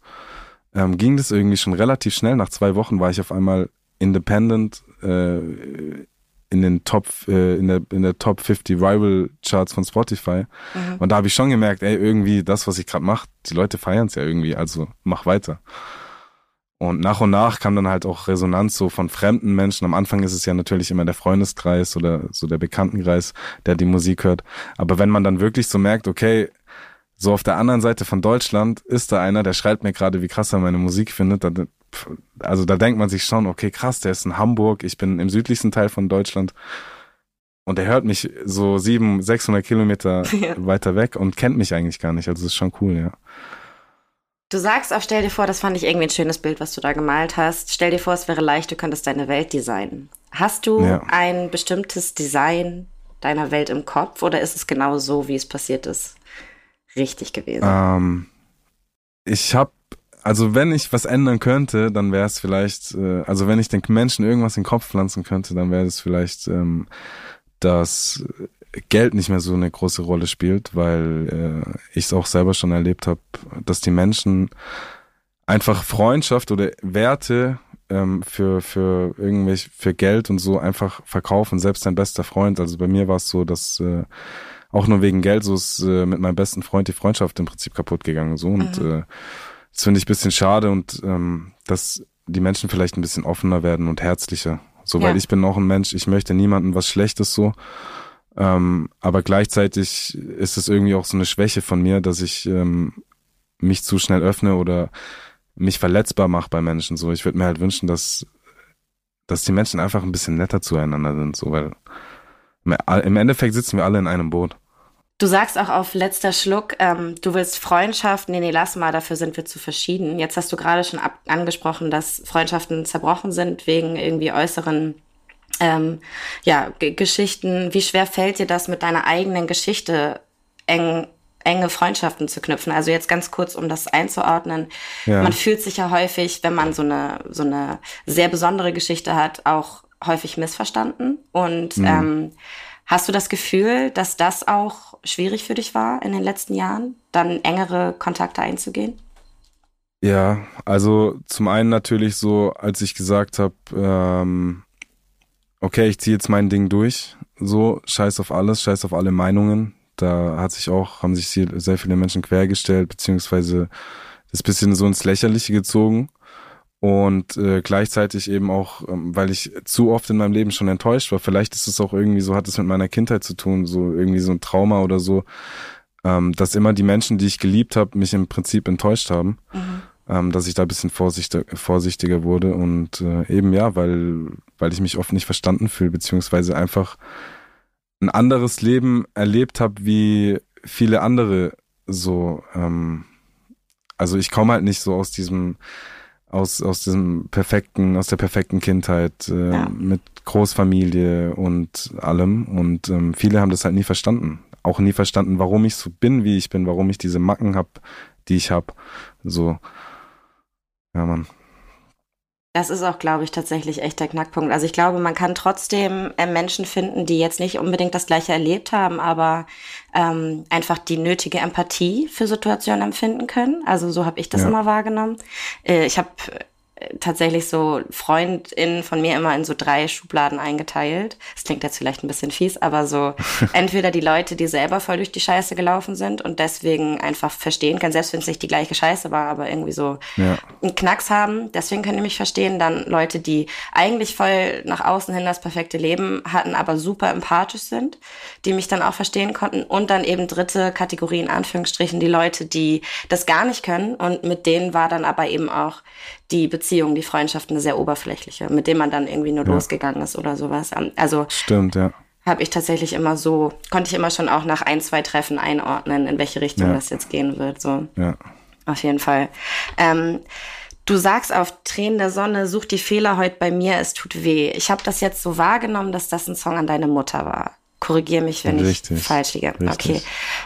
ähm, ging das irgendwie schon relativ schnell. Nach zwei Wochen war ich auf einmal independent äh, in den Top, äh, in der, in der Top 50 Rival Charts von Spotify. Mhm. Und da habe ich schon gemerkt, ey, irgendwie das, was ich gerade mache, die Leute feiern es ja irgendwie, also mach weiter. Und nach und nach kam dann halt auch Resonanz so von fremden Menschen. Am Anfang ist es ja natürlich immer der Freundeskreis oder so der Bekanntenkreis, der die Musik hört. Aber wenn man dann wirklich so merkt, okay, so auf der anderen Seite von Deutschland ist da einer, der schreibt mir gerade, wie krass er meine Musik findet. Also da denkt man sich schon, okay, krass, der ist in Hamburg, ich bin im südlichsten Teil von Deutschland. Und er hört mich so sieben, 600 Kilometer ja. weiter weg und kennt mich eigentlich gar nicht. Also das ist schon cool, ja. Du sagst auch, stell dir vor, das fand ich irgendwie ein schönes Bild, was du da gemalt hast. Stell dir vor, es wäre leicht, du könntest deine Welt designen. Hast du ja. ein bestimmtes Design deiner Welt im Kopf oder ist es genau so, wie es passiert ist? Richtig gewesen? Ähm, ich habe, also wenn ich was ändern könnte, dann wäre es vielleicht, äh, also wenn ich den Menschen irgendwas in den Kopf pflanzen könnte, dann wäre es vielleicht, ähm, dass Geld nicht mehr so eine große Rolle spielt, weil äh, ich es auch selber schon erlebt habe, dass die Menschen einfach Freundschaft oder Werte ähm, für für irgendwelche für Geld und so einfach verkaufen. Selbst dein bester Freund. Also bei mir war es so, dass äh, auch nur wegen Geld, so ist äh, mit meinem besten Freund die Freundschaft im Prinzip kaputt gegangen. So und mhm. äh, das finde ich bisschen schade und ähm, dass die Menschen vielleicht ein bisschen offener werden und herzlicher. So, ja. weil ich bin auch ein Mensch, ich möchte niemandem was Schlechtes so. Ähm, aber gleichzeitig ist es irgendwie auch so eine Schwäche von mir, dass ich ähm, mich zu schnell öffne oder mich verletzbar mache bei Menschen. So, ich würde mir halt wünschen, dass dass die Menschen einfach ein bisschen netter zueinander sind, so weil im Endeffekt sitzen wir alle in einem Boot. Du sagst auch auf letzter Schluck, ähm, du willst Freundschaft, nee, nee, lass mal, dafür sind wir zu verschieden. Jetzt hast du gerade schon ab angesprochen, dass Freundschaften zerbrochen sind wegen irgendwie äußeren ähm, ja, Geschichten. Wie schwer fällt dir das mit deiner eigenen Geschichte eng enge Freundschaften zu knüpfen. Also jetzt ganz kurz, um das einzuordnen. Ja. Man fühlt sich ja häufig, wenn man so eine, so eine sehr besondere Geschichte hat, auch häufig missverstanden. Und mhm. ähm, hast du das Gefühl, dass das auch schwierig für dich war in den letzten Jahren, dann engere Kontakte einzugehen? Ja, also zum einen natürlich so, als ich gesagt habe, ähm, okay, ich ziehe jetzt mein Ding durch, so scheiß auf alles, scheiß auf alle Meinungen. Da hat sich auch, haben sich sehr viele Menschen quergestellt, beziehungsweise das bisschen so ins Lächerliche gezogen. Und äh, gleichzeitig eben auch, ähm, weil ich zu oft in meinem Leben schon enttäuscht war. Vielleicht ist es auch irgendwie so, hat es mit meiner Kindheit zu tun, so irgendwie so ein Trauma oder so, ähm, dass immer die Menschen, die ich geliebt habe, mich im Prinzip enttäuscht haben. Mhm ähm, dass ich da ein bisschen vorsichtig, vorsichtiger wurde und äh, eben ja, weil, weil ich mich oft nicht verstanden fühle, beziehungsweise einfach ein anderes Leben erlebt habe wie viele andere so. Ähm, also ich komme halt nicht so aus diesem aus aus diesem perfekten aus der perfekten Kindheit äh, ja. mit Großfamilie und allem und ähm, viele haben das halt nie verstanden auch nie verstanden warum ich so bin wie ich bin warum ich diese Macken habe die ich habe so ja, Mann. Das ist auch, glaube ich, tatsächlich echt der Knackpunkt. Also ich glaube, man kann trotzdem äh, Menschen finden, die jetzt nicht unbedingt das Gleiche erlebt haben, aber ähm, einfach die nötige Empathie für Situationen empfinden können. Also so habe ich das ja. immer wahrgenommen. Äh, ich habe tatsächlich so FreundInnen von mir immer in so drei Schubladen eingeteilt. Das klingt jetzt vielleicht ein bisschen fies, aber so entweder die Leute, die selber voll durch die Scheiße gelaufen sind und deswegen einfach verstehen können, selbst wenn es nicht die gleiche Scheiße war, aber irgendwie so ja. einen Knacks haben, deswegen können die mich verstehen. Dann Leute, die eigentlich voll nach außen hin das perfekte Leben hatten, aber super empathisch sind, die mich dann auch verstehen konnten. Und dann eben dritte Kategorie in Anführungsstrichen, die Leute, die das gar nicht können und mit denen war dann aber eben auch die Beziehung, die Freundschaft eine sehr oberflächliche, mit dem man dann irgendwie nur ja. losgegangen ist oder sowas. Also stimmt, ja. Habe ich tatsächlich immer so, konnte ich immer schon auch nach ein, zwei Treffen einordnen, in welche Richtung ja. das jetzt gehen wird. So. Ja. Auf jeden Fall. Ähm, Du sagst auf Tränen der Sonne, such die Fehler heute bei mir, es tut weh. Ich habe das jetzt so wahrgenommen, dass das ein Song an deine Mutter war. Korrigier mich, wenn Richtig. ich falsch liege. Richtig. Okay.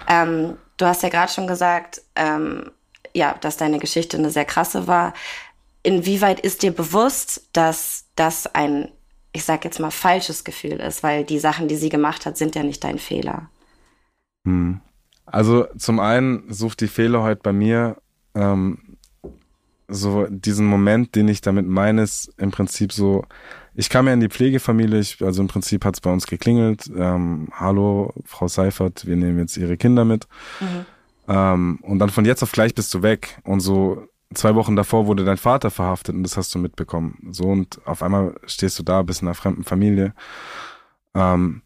Ähm, du hast ja gerade schon gesagt, ähm, ja, dass deine Geschichte eine sehr krasse war inwieweit ist dir bewusst, dass das ein, ich sag jetzt mal, falsches Gefühl ist, weil die Sachen, die sie gemacht hat, sind ja nicht dein Fehler. Hm. Also zum einen sucht die Fehler heute bei mir ähm, so diesen Moment, den ich damit meine, ist im Prinzip so, ich kam ja in die Pflegefamilie, ich, also im Prinzip hat es bei uns geklingelt, ähm, hallo Frau Seifert, wir nehmen jetzt Ihre Kinder mit. Mhm. Ähm, und dann von jetzt auf gleich bist du weg. Und so zwei Wochen davor wurde dein Vater verhaftet und das hast du mitbekommen. So und auf einmal stehst du da, bist in einer fremden Familie. Ähm,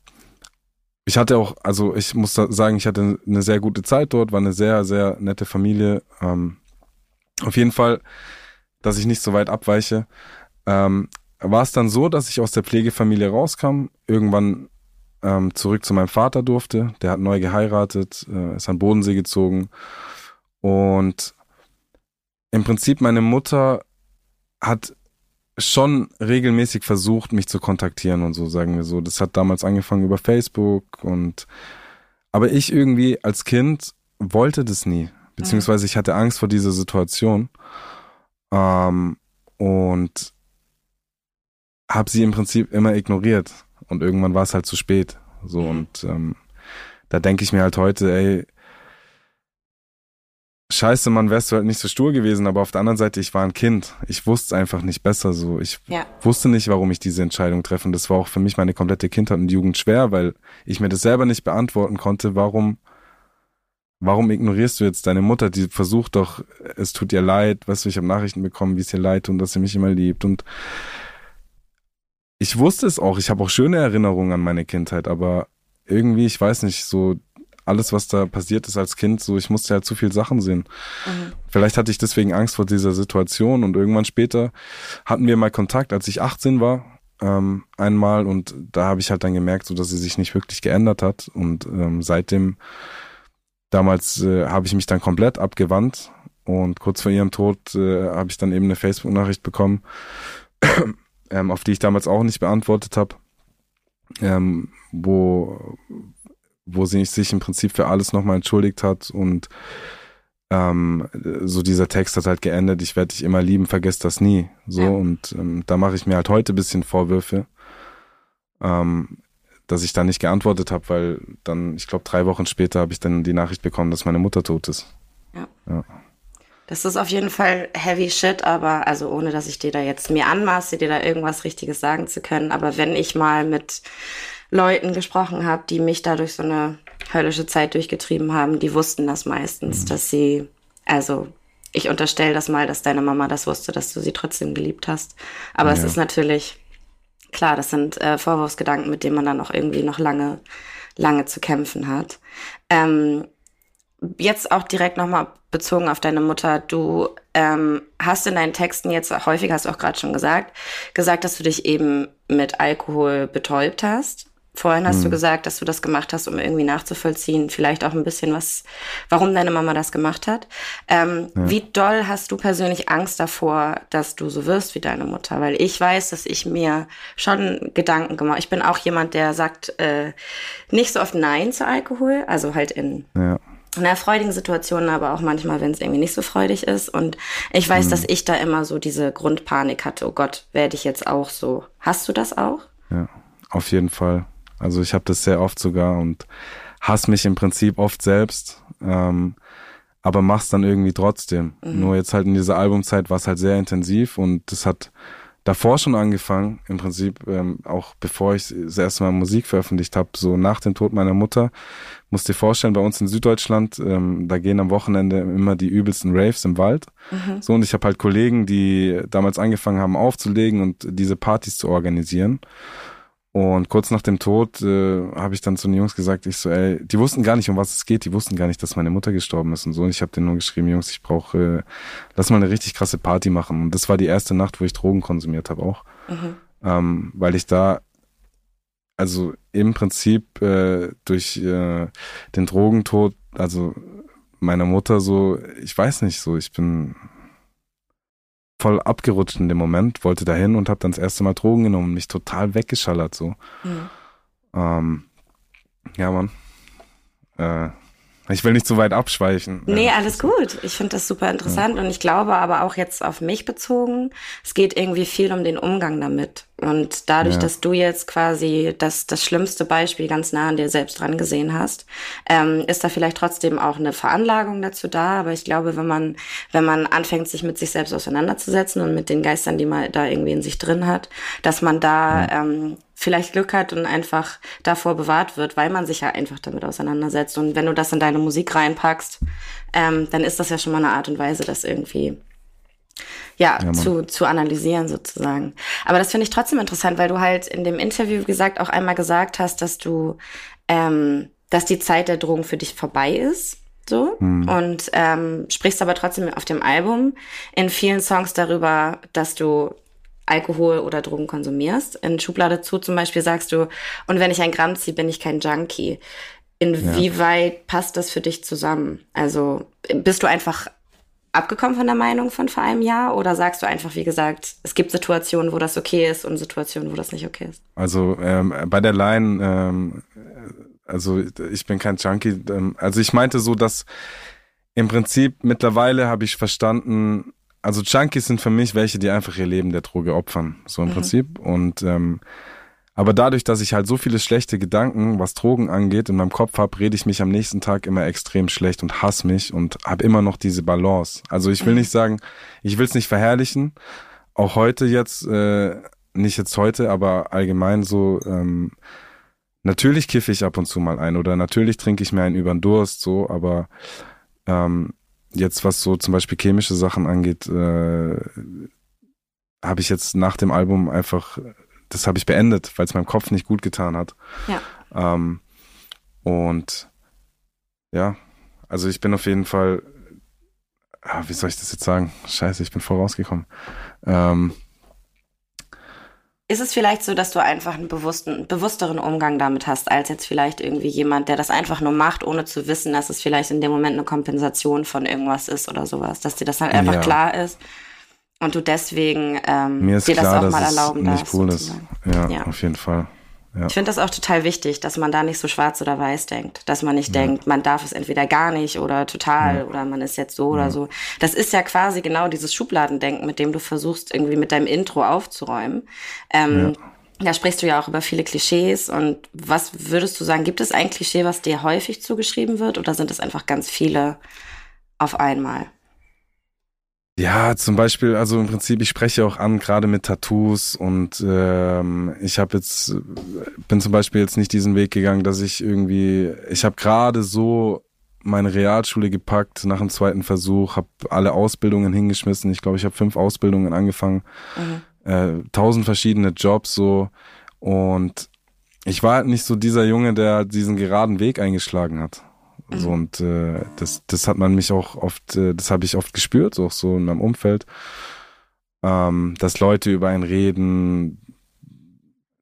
ich hatte auch, also ich muss sagen, ich hatte eine sehr gute Zeit dort, war eine sehr, sehr nette Familie. Ähm, auf jeden Fall, dass ich nicht so weit abweiche. Ähm, war es dann so, dass ich aus der Pflegefamilie rauskam, irgendwann ähm, zurück zu meinem Vater durfte. Der hat neu geheiratet, äh, ist an Bodensee gezogen und im Prinzip meine Mutter hat schon regelmäßig versucht, mich zu kontaktieren und so, sagen wir so. Das hat damals angefangen über Facebook und aber ich irgendwie als Kind wollte das nie. Beziehungsweise ich hatte Angst vor dieser Situation. Ähm, und habe sie im Prinzip immer ignoriert. Und irgendwann war es halt zu spät. So, mhm. und ähm, da denke ich mir halt heute, ey, scheiße, man wärst du halt nicht so stur gewesen, aber auf der anderen Seite, ich war ein Kind. Ich wusste einfach nicht besser so. Ich ja. wusste nicht, warum ich diese Entscheidung treffe. Und das war auch für mich meine komplette Kindheit und Jugend schwer, weil ich mir das selber nicht beantworten konnte, warum, warum ignorierst du jetzt deine Mutter, die versucht doch, es tut ihr leid, weißt du, ich habe Nachrichten bekommen, wie es ihr leid tut und dass sie mich immer liebt und ich wusste es auch, ich habe auch schöne Erinnerungen an meine Kindheit, aber irgendwie, ich weiß nicht, so alles, was da passiert ist als Kind, so ich musste halt zu viel Sachen sehen. Mhm. Vielleicht hatte ich deswegen Angst vor dieser Situation und irgendwann später hatten wir mal Kontakt, als ich 18 war, ähm, einmal und da habe ich halt dann gemerkt, so dass sie sich nicht wirklich geändert hat und ähm, seitdem damals äh, habe ich mich dann komplett abgewandt und kurz vor ihrem Tod äh, habe ich dann eben eine Facebook-Nachricht bekommen, ähm, auf die ich damals auch nicht beantwortet habe, ähm, wo wo sie sich im Prinzip für alles nochmal entschuldigt hat und ähm, so dieser Text hat halt geendet, ich werde dich immer lieben, vergesst das nie. So, ja. und ähm, da mache ich mir halt heute bisschen Vorwürfe, ähm, dass ich da nicht geantwortet habe, weil dann, ich glaube, drei Wochen später habe ich dann die Nachricht bekommen, dass meine Mutter tot ist. Ja. ja. Das ist auf jeden Fall heavy shit, aber also ohne dass ich dir da jetzt mir anmaße, dir da irgendwas Richtiges sagen zu können. Aber wenn ich mal mit Leuten gesprochen habe, die mich da durch so eine höllische Zeit durchgetrieben haben, die wussten das meistens, mhm. dass sie, also ich unterstelle das mal, dass deine Mama das wusste, dass du sie trotzdem geliebt hast. Aber ja. es ist natürlich, klar, das sind äh, Vorwurfsgedanken, mit denen man dann auch irgendwie noch lange, lange zu kämpfen hat. Ähm, jetzt auch direkt nochmal bezogen auf deine Mutter. Du ähm, hast in deinen Texten jetzt häufig, hast du auch gerade schon gesagt, gesagt, dass du dich eben mit Alkohol betäubt hast. Vorhin hast hm. du gesagt, dass du das gemacht hast, um irgendwie nachzuvollziehen, vielleicht auch ein bisschen was, warum deine Mama das gemacht hat. Ähm, ja. Wie doll hast du persönlich Angst davor, dass du so wirst wie deine Mutter? Weil ich weiß, dass ich mir schon Gedanken gemacht. Ich bin auch jemand, der sagt äh, nicht so oft Nein zu Alkohol, also halt in ja in einer freudigen Situation, aber auch manchmal, wenn es irgendwie nicht so freudig ist. Und ich weiß, mhm. dass ich da immer so diese Grundpanik hatte. Oh Gott, werde ich jetzt auch so? Hast du das auch? Ja, auf jeden Fall. Also ich habe das sehr oft sogar und hasse mich im Prinzip oft selbst, ähm, aber mach's dann irgendwie trotzdem. Mhm. Nur jetzt halt in dieser Albumzeit war es halt sehr intensiv und das hat davor schon angefangen, im Prinzip, ähm, auch bevor ich das erste Mal Musik veröffentlicht habe, so nach dem Tod meiner Mutter, musst dir vorstellen, bei uns in Süddeutschland, ähm, da gehen am Wochenende immer die übelsten Raves im Wald. Mhm. So, und ich habe halt Kollegen, die damals angefangen haben aufzulegen und diese Partys zu organisieren. Und kurz nach dem Tod äh, habe ich dann zu den Jungs gesagt, ich so, ey, die wussten gar nicht, um was es geht, die wussten gar nicht, dass meine Mutter gestorben ist und so. Und ich habe denen nur geschrieben, Jungs, ich brauche, äh, lass mal eine richtig krasse Party machen. Und das war die erste Nacht, wo ich Drogen konsumiert habe auch. Mhm. Ähm, weil ich da, also im Prinzip äh, durch äh, den Drogentod, also meiner Mutter so, ich weiß nicht so, ich bin voll abgerutscht in dem Moment, wollte dahin und habe dann das erste Mal Drogen genommen und mich total weggeschallert so. Mhm. Ähm, ja, Mann. Äh, ich will nicht zu weit abschweifen. Nee, alles gut. Ich finde das super interessant ja. und ich glaube aber auch jetzt auf mich bezogen, es geht irgendwie viel um den Umgang damit. Und dadurch, ja. dass du jetzt quasi das, das schlimmste Beispiel ganz nah an dir selbst dran gesehen hast, ähm, ist da vielleicht trotzdem auch eine Veranlagung dazu da. Aber ich glaube, wenn man, wenn man anfängt, sich mit sich selbst auseinanderzusetzen und mit den Geistern, die man da irgendwie in sich drin hat, dass man da ja. ähm, vielleicht Glück hat und einfach davor bewahrt wird, weil man sich ja einfach damit auseinandersetzt. Und wenn du das in deine Musik reinpackst, ähm, dann ist das ja schon mal eine Art und Weise, das irgendwie ja, ja zu, zu analysieren sozusagen. Aber das finde ich trotzdem interessant, weil du halt in dem Interview gesagt auch einmal gesagt hast, dass du, ähm, dass die Zeit der Drogen für dich vorbei ist. So. Hm. Und ähm, sprichst aber trotzdem auf dem Album in vielen Songs darüber, dass du Alkohol oder Drogen konsumierst. In Schublade zu zum Beispiel sagst du, und wenn ich ein Gramm ziehe, bin ich kein Junkie. Inwieweit ja. passt das für dich zusammen? Also bist du einfach abgekommen von der Meinung von vor einem Jahr oder sagst du einfach, wie gesagt, es gibt Situationen, wo das okay ist und Situationen, wo das nicht okay ist? Also ähm, bei der Line, ähm, also ich bin kein Junkie. Ähm, also ich meinte so, dass im Prinzip mittlerweile habe ich verstanden, also Junkies sind für mich welche, die einfach ihr Leben der Droge opfern, so im mhm. Prinzip. Und ähm, aber dadurch, dass ich halt so viele schlechte Gedanken, was Drogen angeht, in meinem Kopf habe, rede ich mich am nächsten Tag immer extrem schlecht und hasse mich und habe immer noch diese Balance. Also ich will mhm. nicht sagen, ich will es nicht verherrlichen. Auch heute jetzt, äh, nicht jetzt heute, aber allgemein so, ähm, natürlich kiffe ich ab und zu mal ein oder natürlich trinke ich mir einen über den Durst, so, aber ähm, jetzt was so zum Beispiel chemische Sachen angeht, äh, habe ich jetzt nach dem Album einfach, das habe ich beendet, weil es meinem Kopf nicht gut getan hat. Ja. Ähm, und ja, also ich bin auf jeden Fall, ah, wie soll ich das jetzt sagen? Scheiße, ich bin vorausgekommen. Ähm, ist es vielleicht so, dass du einfach einen bewussten, bewussteren Umgang damit hast, als jetzt vielleicht irgendwie jemand, der das einfach nur macht, ohne zu wissen, dass es vielleicht in dem Moment eine Kompensation von irgendwas ist oder sowas, dass dir das halt einfach ja. klar ist und du deswegen ähm, Mir ist dir klar, das auch mal erlauben darfst. Cool ist. Ja, ja, auf jeden Fall. Ja. Ich finde das auch total wichtig, dass man da nicht so schwarz oder weiß denkt. Dass man nicht ja. denkt, man darf es entweder gar nicht oder total ja. oder man ist jetzt so oder so. Das ist ja quasi genau dieses Schubladendenken, mit dem du versuchst, irgendwie mit deinem Intro aufzuräumen. Ähm, da sprichst du ja auch über viele Klischees. Und was würdest du sagen, gibt es ein Klischee, was dir häufig zugeschrieben wird oder sind es einfach ganz viele auf einmal? Ja, zum Beispiel, also im Prinzip, ich spreche auch an, gerade mit Tattoos und ähm, ich habe jetzt, bin zum Beispiel jetzt nicht diesen Weg gegangen, dass ich irgendwie, ich habe gerade so meine Realschule gepackt nach dem zweiten Versuch, habe alle Ausbildungen hingeschmissen. Ich glaube, ich habe fünf Ausbildungen angefangen, mhm. äh, tausend verschiedene Jobs so und ich war halt nicht so dieser Junge, der diesen geraden Weg eingeschlagen hat. Mhm. So, und äh, das, das hat man mich auch oft, äh, das habe ich oft gespürt, auch so in meinem Umfeld, ähm, dass Leute über einen reden,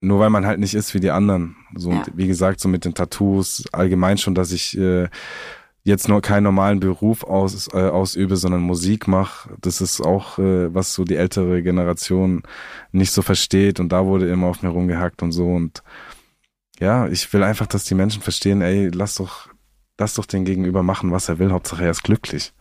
nur weil man halt nicht ist wie die anderen. So, ja. und wie gesagt, so mit den Tattoos, allgemein schon, dass ich äh, jetzt nur keinen normalen Beruf aus, äh, ausübe, sondern Musik mache. Das ist auch, äh, was so die ältere Generation nicht so versteht. Und da wurde immer auf mir rumgehackt und so. Und ja, ich will einfach, dass die Menschen verstehen, ey, lass doch, lass doch den Gegenüber machen, was er will. Hauptsache er ist glücklich.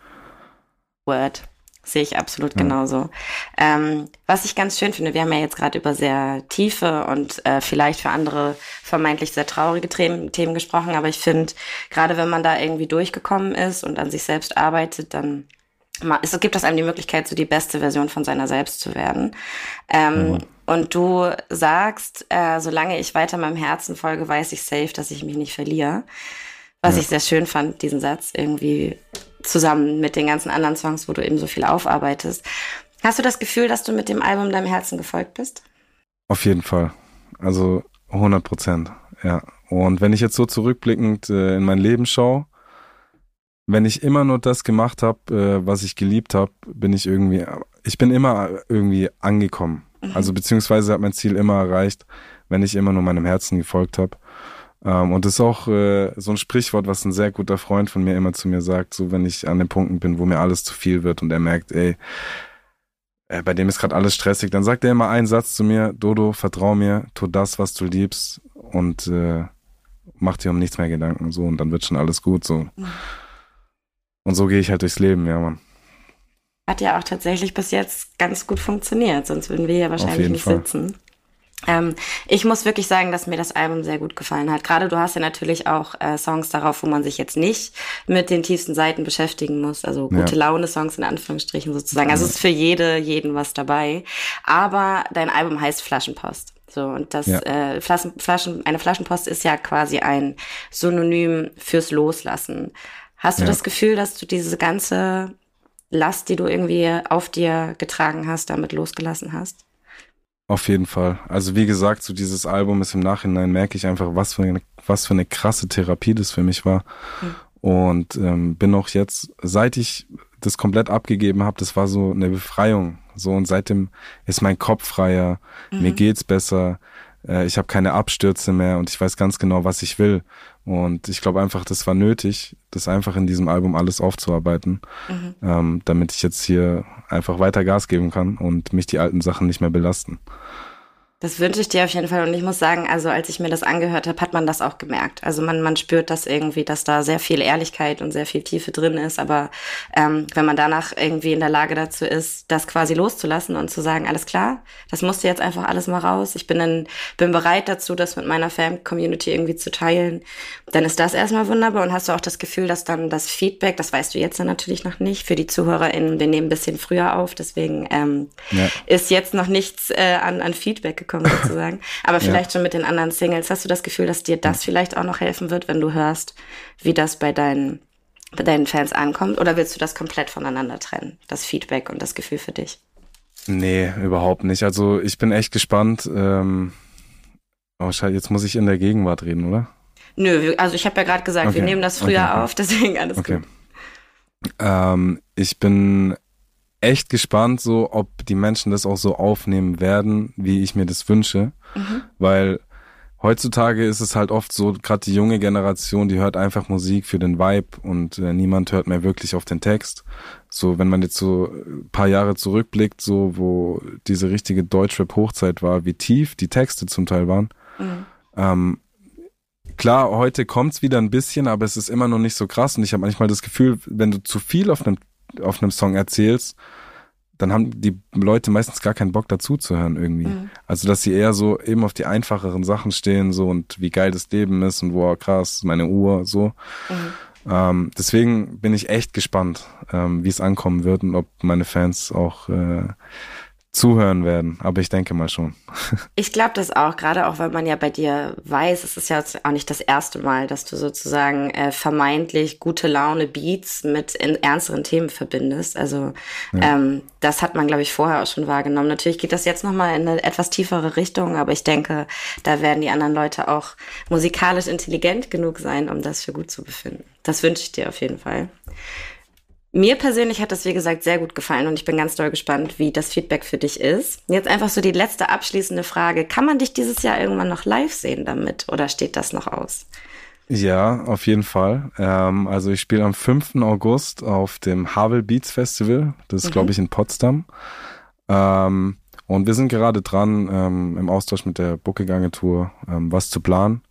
Word. Sehe ich absolut ja. genauso. Ähm, was ich ganz schön finde, wir haben ja jetzt gerade über sehr tiefe und äh, vielleicht für andere vermeintlich sehr traurige Themen, Themen gesprochen, aber ich finde, gerade wenn man da irgendwie durchgekommen ist und an sich selbst arbeitet, dann es gibt das einem die Möglichkeit, so die beste Version von seiner selbst zu werden. Ähm, mhm. Und du sagst, äh, solange ich weiter meinem Herzen folge, weiß ich safe, dass ich mich nicht verliere. Was ja. ich sehr schön fand, diesen Satz irgendwie zusammen mit den ganzen anderen Songs, wo du eben so viel aufarbeitest. Hast du das Gefühl, dass du mit dem Album deinem Herzen gefolgt bist? Auf jeden Fall. Also 100 Prozent, ja. Und wenn ich jetzt so zurückblickend äh, in mein Leben schaue, wenn ich immer nur das gemacht habe, äh, was ich geliebt habe, bin ich irgendwie, ich bin immer irgendwie angekommen. Mhm. Also beziehungsweise hat mein Ziel immer erreicht, wenn ich immer nur meinem Herzen gefolgt habe. Ähm, und das ist auch äh, so ein Sprichwort, was ein sehr guter Freund von mir immer zu mir sagt, so wenn ich an den Punkten bin, wo mir alles zu viel wird und er merkt, ey, äh, bei dem ist gerade alles stressig, dann sagt er immer einen Satz zu mir, Dodo, vertrau mir, tu das, was du liebst und äh, mach dir um nichts mehr Gedanken so und dann wird schon alles gut so. Mhm. Und so gehe ich halt durchs Leben, ja, Mann. Hat ja auch tatsächlich bis jetzt ganz gut funktioniert, sonst würden wir ja wahrscheinlich nicht Fall. sitzen. Ähm, ich muss wirklich sagen, dass mir das Album sehr gut gefallen hat. Gerade du hast ja natürlich auch äh, Songs darauf, wo man sich jetzt nicht mit den tiefsten Seiten beschäftigen muss. Also gute ja. Laune-Songs in Anführungsstrichen sozusagen. Also es ist für jede, jeden was dabei. Aber dein Album heißt Flaschenpost. So, und das ja. äh, Flaschen, Flaschen, eine Flaschenpost ist ja quasi ein Synonym fürs Loslassen. Hast du ja. das Gefühl, dass du diese ganze Last, die du irgendwie auf dir getragen hast, damit losgelassen hast? Auf jeden Fall. Also wie gesagt, so dieses Album ist im Nachhinein merke ich einfach, was für eine, was für eine krasse Therapie das für mich war. Mhm. Und ähm, bin auch jetzt, seit ich das komplett abgegeben habe, das war so eine Befreiung. So und seitdem ist mein Kopf freier, mhm. mir geht's besser, äh, ich habe keine Abstürze mehr und ich weiß ganz genau, was ich will. Und ich glaube einfach, das war nötig, das einfach in diesem Album alles aufzuarbeiten, mhm. ähm, damit ich jetzt hier einfach weiter Gas geben kann und mich die alten Sachen nicht mehr belasten. Das wünsche ich dir auf jeden Fall. Und ich muss sagen, also als ich mir das angehört habe, hat man das auch gemerkt. Also man, man spürt das irgendwie, dass da sehr viel Ehrlichkeit und sehr viel Tiefe drin ist. Aber ähm, wenn man danach irgendwie in der Lage dazu ist, das quasi loszulassen und zu sagen, alles klar, das musste jetzt einfach alles mal raus. Ich bin, in, bin bereit dazu, das mit meiner Fan-Community irgendwie zu teilen. Dann ist das erstmal wunderbar. Und hast du auch das Gefühl, dass dann das Feedback, das weißt du jetzt dann natürlich noch nicht, für die ZuhörerInnen, wir nehmen ein bisschen früher auf. Deswegen ähm, ja. ist jetzt noch nichts äh, an, an Feedback gekommen sozusagen. Aber vielleicht ja. schon mit den anderen Singles. Hast du das Gefühl, dass dir das vielleicht auch noch helfen wird, wenn du hörst, wie das bei deinen, bei deinen Fans ankommt? Oder willst du das komplett voneinander trennen? Das Feedback und das Gefühl für dich? Nee, überhaupt nicht. Also ich bin echt gespannt. Ähm, oh, scheiße, jetzt muss ich in der Gegenwart reden, oder? Nö, also ich habe ja gerade gesagt, okay. wir nehmen das früher okay. auf, deswegen alles okay. gut. Ähm, ich bin echt gespannt, so ob die Menschen das auch so aufnehmen werden, wie ich mir das wünsche, mhm. weil heutzutage ist es halt oft so, gerade die junge Generation, die hört einfach Musik für den Vibe und äh, niemand hört mehr wirklich auf den Text. So, wenn man jetzt so ein paar Jahre zurückblickt, so wo diese richtige Deutschrap-Hochzeit war, wie tief die Texte zum Teil waren, mhm. Ähm, klar, heute kommt's wieder ein bisschen, aber es ist immer noch nicht so krass. Und ich habe manchmal das Gefühl, wenn du zu viel auf einem, auf einem Song erzählst, dann haben die Leute meistens gar keinen Bock dazu zu hören irgendwie. Mhm. Also dass sie eher so eben auf die einfacheren Sachen stehen so und wie geil das Leben ist und wow krass meine Uhr so. Mhm. Ähm, deswegen bin ich echt gespannt, ähm, wie es ankommen wird und ob meine Fans auch äh, zuhören werden, aber ich denke mal schon. Ich glaube das auch, gerade auch, weil man ja bei dir weiß, es ist ja auch nicht das erste Mal, dass du sozusagen äh, vermeintlich gute Laune Beats mit in ernsteren Themen verbindest. Also ja. ähm, das hat man, glaube ich, vorher auch schon wahrgenommen. Natürlich geht das jetzt nochmal in eine etwas tiefere Richtung, aber ich denke, da werden die anderen Leute auch musikalisch intelligent genug sein, um das für gut zu befinden. Das wünsche ich dir auf jeden Fall. Mir persönlich hat das, wie gesagt, sehr gut gefallen und ich bin ganz doll gespannt, wie das Feedback für dich ist. Jetzt einfach so die letzte abschließende Frage. Kann man dich dieses Jahr irgendwann noch live sehen damit oder steht das noch aus? Ja, auf jeden Fall. Ähm, also ich spiele am 5. August auf dem Havel Beats Festival. Das ist, mhm. glaube ich, in Potsdam. Ähm, und wir sind gerade dran, ähm, im Austausch mit der Booking-Agentur ähm, was zu planen.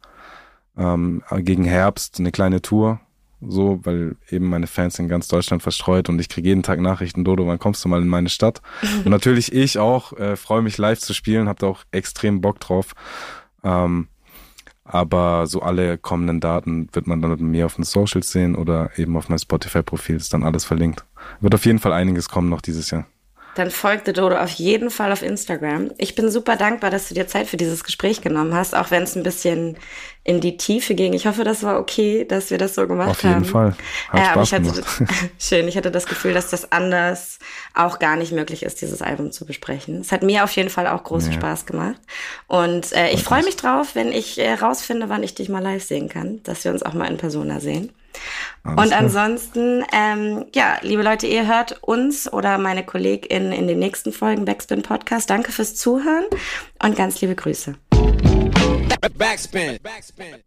Ähm, gegen Herbst eine kleine Tour so, weil eben meine Fans in ganz Deutschland verstreut und ich kriege jeden Tag Nachrichten, Dodo, wann kommst du mal in meine Stadt? und natürlich ich auch, äh, freue mich live zu spielen, habe da auch extrem Bock drauf. Ähm, aber so alle kommenden Daten wird man dann mit mir auf den Socials sehen oder eben auf meinem Spotify-Profil ist dann alles verlinkt. Wird auf jeden Fall einiges kommen noch dieses Jahr dann folgte Dodo auf jeden Fall auf Instagram. Ich bin super dankbar, dass du dir Zeit für dieses Gespräch genommen hast, auch wenn es ein bisschen in die Tiefe ging. Ich hoffe, das war okay, dass wir das so gemacht haben. Auf jeden haben. Fall. Hat ja, Spaß ich hatte, schön. Ich hatte das Gefühl, dass das anders auch gar nicht möglich ist, dieses Album zu besprechen. Es hat mir auf jeden Fall auch großen ja. Spaß gemacht. Und äh, ich freue mich drauf, wenn ich äh, rausfinde, wann ich dich mal live sehen kann, dass wir uns auch mal in Persona sehen. Alles und ansonsten, ähm, ja, liebe Leute, ihr hört uns oder meine KollegInnen in den nächsten Folgen Backspin Podcast. Danke fürs Zuhören und ganz liebe Grüße. Backspin. Backspin.